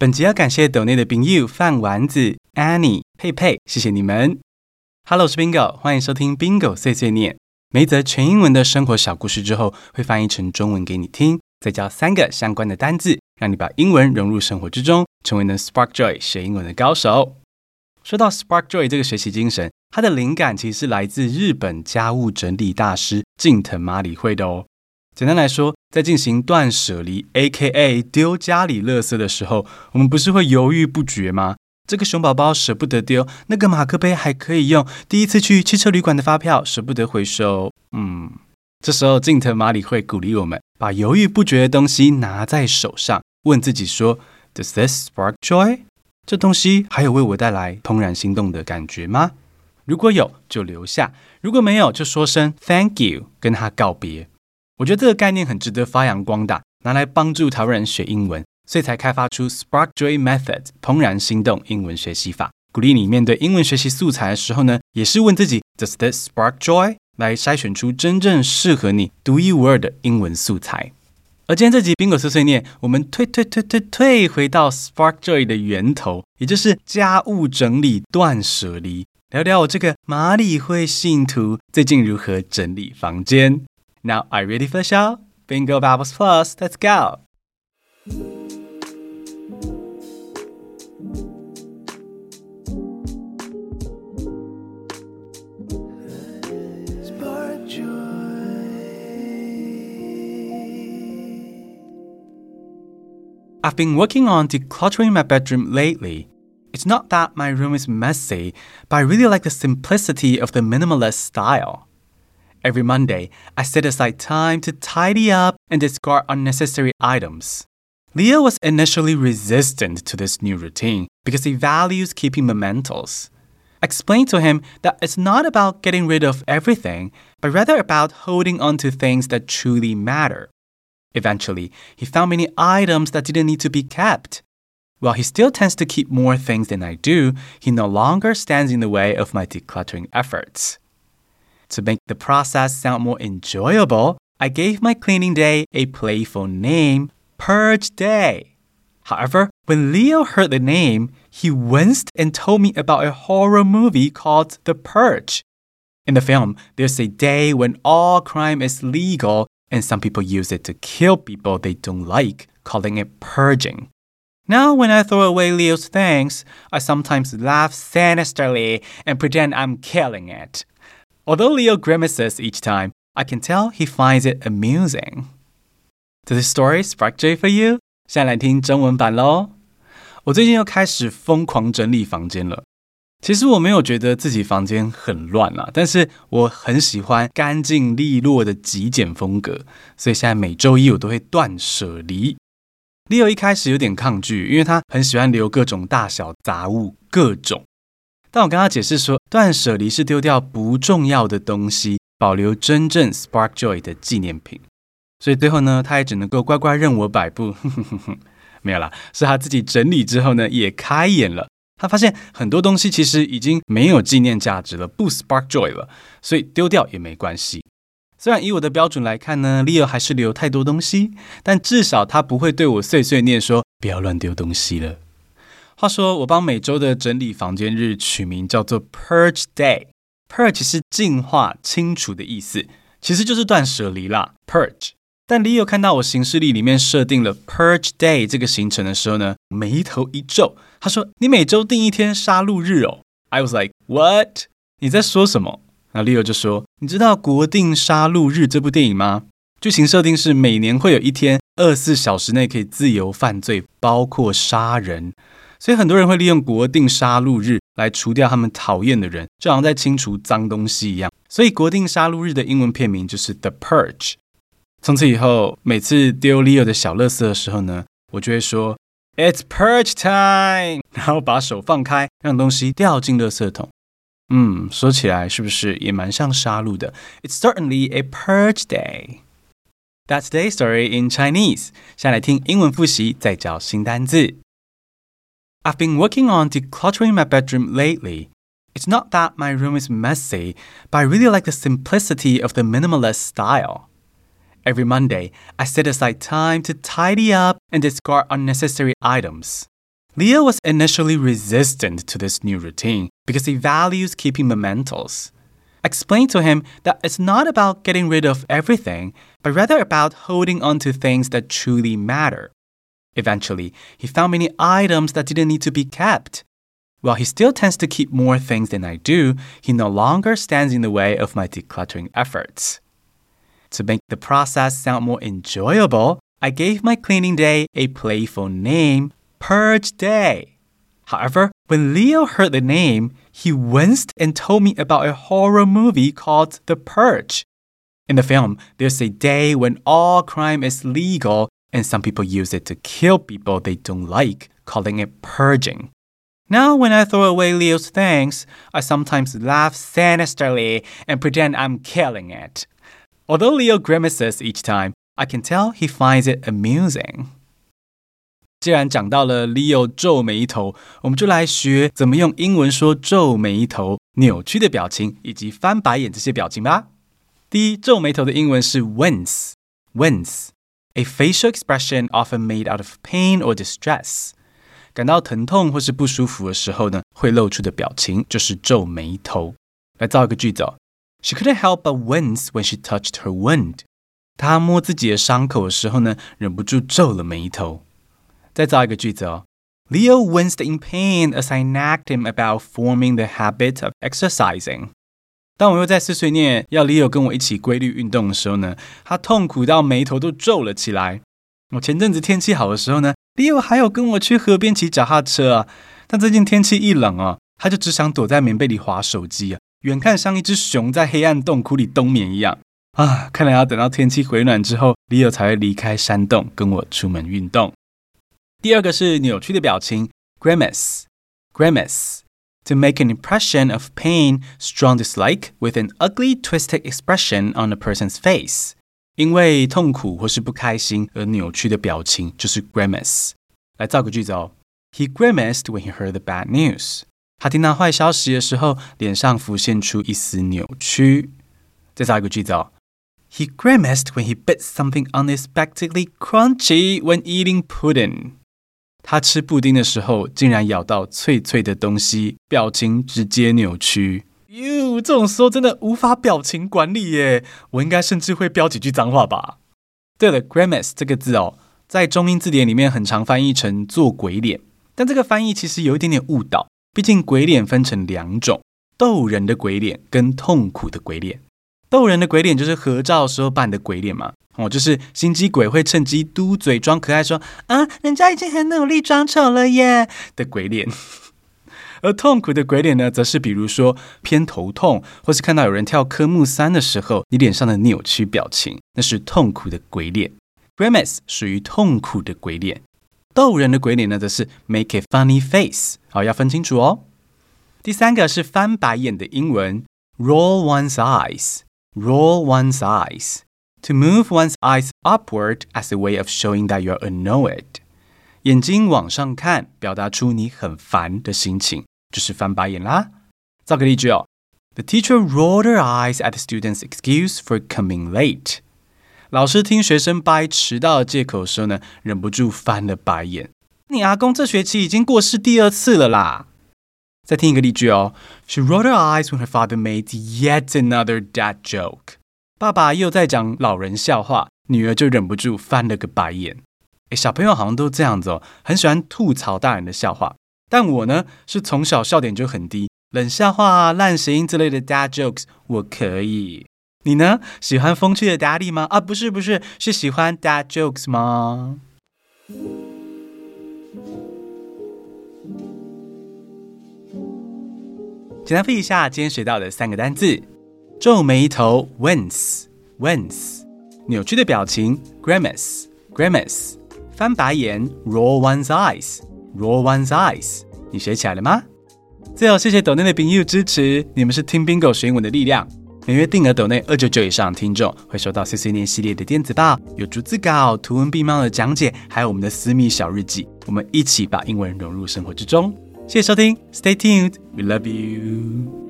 本集要感谢抖内的冰友饭丸子、Annie、佩佩，谢谢你们。Hello，我是 Bingo，欢迎收听 Bingo 碎碎念。每一则全英文的生活小故事之后，会翻译成中文给你听，再教三个相关的单字，让你把英文融入生活之中，成为能 Spark Joy 学英文的高手。说到 Spark Joy 这个学习精神，它的灵感其实是来自日本家务整理大师近藤麻里惠的哦。简单来说，在进行断舍离 （A.K.A. 丢家里垃圾）的时候，我们不是会犹豫不决吗？这个熊宝宝舍不得丢，那个马克杯还可以用，第一次去汽车旅馆的发票舍不得回收。嗯，这时候近藤麻里会鼓励我们，把犹豫不决的东西拿在手上，问自己说：Does this spark joy？这东西还有为我带来怦然心动的感觉吗？如果有，就留下；如果没有，就说声 Thank you，跟他告别。我觉得这个概念很值得发扬光大，拿来帮助台湾人学英文，所以才开发出 Spark Joy Method 怦然心动英文学习法。鼓励你面对英文学习素材的时候呢，也是问自己 Does this spark joy？来筛选出真正适合你独一无二的英文素材。而今天这集 Bingo 碎碎念，我们退退退退退回到 Spark Joy 的源头，也就是家务整理断舍离，聊聊我这个马里会信徒最近如何整理房间。Now, are you ready for the show? Bingo Bubbles Plus, let's go! I've been working on decluttering my bedroom lately. It's not that my room is messy, but I really like the simplicity of the minimalist style. Every Monday, I set aside time to tidy up and discard unnecessary items. Leo was initially resistant to this new routine because he values keeping mementos. I explained to him that it's not about getting rid of everything, but rather about holding on to things that truly matter. Eventually, he found many items that didn't need to be kept. While he still tends to keep more things than I do, he no longer stands in the way of my decluttering efforts. To make the process sound more enjoyable, I gave my cleaning day a playful name, Purge Day. However, when Leo heard the name, he winced and told me about a horror movie called The Purge. In the film, there's a day when all crime is legal and some people use it to kill people they don't like, calling it purging. Now, when I throw away Leo's things, I sometimes laugh sinisterly and pretend I'm killing it. Although Leo grimaces each time, I can tell he finds it amusing. Does this story spark joy for you? 现在来听中文版喽。我最近又开始疯狂整理房间了。其实我没有觉得自己房间很乱啊，但是我很喜欢干净利落的极简风格，所以现在每周一我都会断舍离。Leo 一开始有点抗拒，因为他很喜欢留各种大小杂物，各种。但我跟他解释说，断舍离是丢掉不重要的东西，保留真正 spark joy 的纪念品。所以最后呢，他也只能够乖乖任我摆布。没有啦，是他自己整理之后呢，也开眼了。他发现很多东西其实已经没有纪念价值了，不 spark joy 了，所以丢掉也没关系。虽然以我的标准来看呢，Leo 还是留太多东西，但至少他不会对我碎碎念说不要乱丢东西了。话说，我帮每周的整理房间日取名叫做 Purge Day。Purge 是净化、清除的意思，其实就是断舍离啦。Purge。但 Leo 看到我行事历里面设定了 Purge Day 这个行程的时候呢，眉头一皱，他说：“你每周定一天杀戮日哦。”I was like, "What？你在说什么？”那 Leo 就说：“你知道《国定杀戮日》这部电影吗？剧情设定是每年会有一天二十四小时内可以自由犯罪，包括杀人。”所以很多人会利用国定杀戮日来除掉他们讨厌的人，就好像在清除脏东西一样。所以国定杀戮日的英文片名就是 The Purge。从此以后，每次丢 Leo 的小垃圾的时候呢，我就会说 It's Purge time，然后把手放开，让东西掉进垃圾桶。嗯，说起来是不是也蛮像杀戮的？It's certainly a Purge day. That's today's story in Chinese。下来听英文复习，再教新单字。I've been working on decluttering my bedroom lately. It's not that my room is messy, but I really like the simplicity of the minimalist style. Every Monday, I set aside time to tidy up and discard unnecessary items. Leo was initially resistant to this new routine because he values keeping mementos. I explained to him that it's not about getting rid of everything, but rather about holding on to things that truly matter. Eventually, he found many items that didn't need to be kept. While he still tends to keep more things than I do, he no longer stands in the way of my decluttering efforts. To make the process sound more enjoyable, I gave my cleaning day a playful name, Purge Day. However, when Leo heard the name, he winced and told me about a horror movie called The Purge. In the film, there's a day when all crime is legal, and some people use it to kill people they don't like, calling it purging. Now, when I throw away Leo's things, I sometimes laugh sinisterly and pretend I'm killing it. Although Leo grimaces each time, I can tell he finds it amusing. 既然讲到了 Leo 皱眉头，我们就来学怎么用英文说皱眉头、扭曲的表情以及翻白眼这些表情吧。第一，皱眉头的英文是 wince，wince，a facial expression often made out of pain or distress。感到疼痛或是不舒服的时候呢，会露出的表情就是皱眉头。来造一个句子哦，She couldn't help but wince when she touched her wound。她摸自己的伤口的时候呢，忍不住皱了眉头。再造一个句子哦，Leo winced in pain as I nagged him about forming the habit of exercising。 当我又在碎碎念要 Leo 跟我一起规律运动的时候呢，他痛苦到眉头都皱了起来。我前阵子天气好的时候呢。Leo 还有跟我去河边骑脚踏车啊，但最近天气一冷啊，他就只想躲在棉被里滑手机啊，远看像一只熊在黑暗洞窟里冬眠一样啊。看来要等到天气回暖之后，Leo 才会离开山洞跟我出门运动。第二个是扭曲的表情 grammes grammes ，grimace，grimace，to make an impression of pain, strong dislike with an ugly twisted expression on a person's face。因为痛苦或是不开心而扭曲的表情就是 grimace。来造个句子哦，He grimaced when he heard the bad news。他听到坏消息的时候，脸上浮现出一丝扭曲。再造一个句子哦，He grimaced when he bit something unexpectedly crunchy when eating pudding。 他吃布丁的时候，竟然咬到脆脆的东西，表情直接扭曲。哟，这种时候真的无法表情管理耶！我应该甚至会飙几句脏话吧？对了，grimace 这个字哦，在中英字典里面很常翻译成做鬼脸，但这个翻译其实有一点点误导。毕竟鬼脸分成两种：逗人的鬼脸跟痛苦的鬼脸。逗人的鬼脸就是合照时候扮的鬼脸嘛，哦，就是心机鬼会趁机嘟嘴装可爱说，啊，人家已经很努力装丑了耶的鬼脸。而痛苦的鬼脸呢，则是比如说偏头痛，或是看到有人跳科目三的时候，你脸上的扭曲表情，那是痛苦的鬼脸。Grimace 属于痛苦的鬼脸，逗人的鬼脸呢，则是 make a funny face。好，要分清楚哦。第三个是翻白眼的英文，roll one's eyes。roll one's eyes to move one's eyes upward as a way of showing that you're annoyed。眼睛往上看，表达出你很烦的心情。就是翻白眼啦。造个例句哦，The teacher rolled her eyes at the student's excuse for coming late。老师听学生掰迟到的借口的时候呢，忍不住翻了白眼。你阿公这学期已经过世第二次了啦。再听一个例句哦，She rolled her eyes when her father made yet another dad joke。 爸爸又在讲老人笑话，女儿就忍不住翻了个白眼。诶，小朋友好像都这样子哦，很喜欢吐槽大人的笑话。但我呢，是从小笑点就很低，冷笑话啊、烂谐音之类的 dad jokes 我可以。你呢，喜欢风趣的 daddy 吗？啊，不是不是，是喜欢 dad jokes 吗？简单复一下今天学到的三个单字：皱眉头 wince wince，扭曲的表情 grimace grimace，翻白眼 roll one's eyes。Roll one's eyes，你学起来了吗？最后，谢谢抖内的朋友支持，你们是听 Bingo 学英文的力量。每月定额抖内二九九以上听众会收到碎碎念系列的电子报，有逐字稿、图文并茂的讲解，还有我们的私密小日记。我们一起把英文融入生活之中。谢谢收听，Stay tuned，We love you。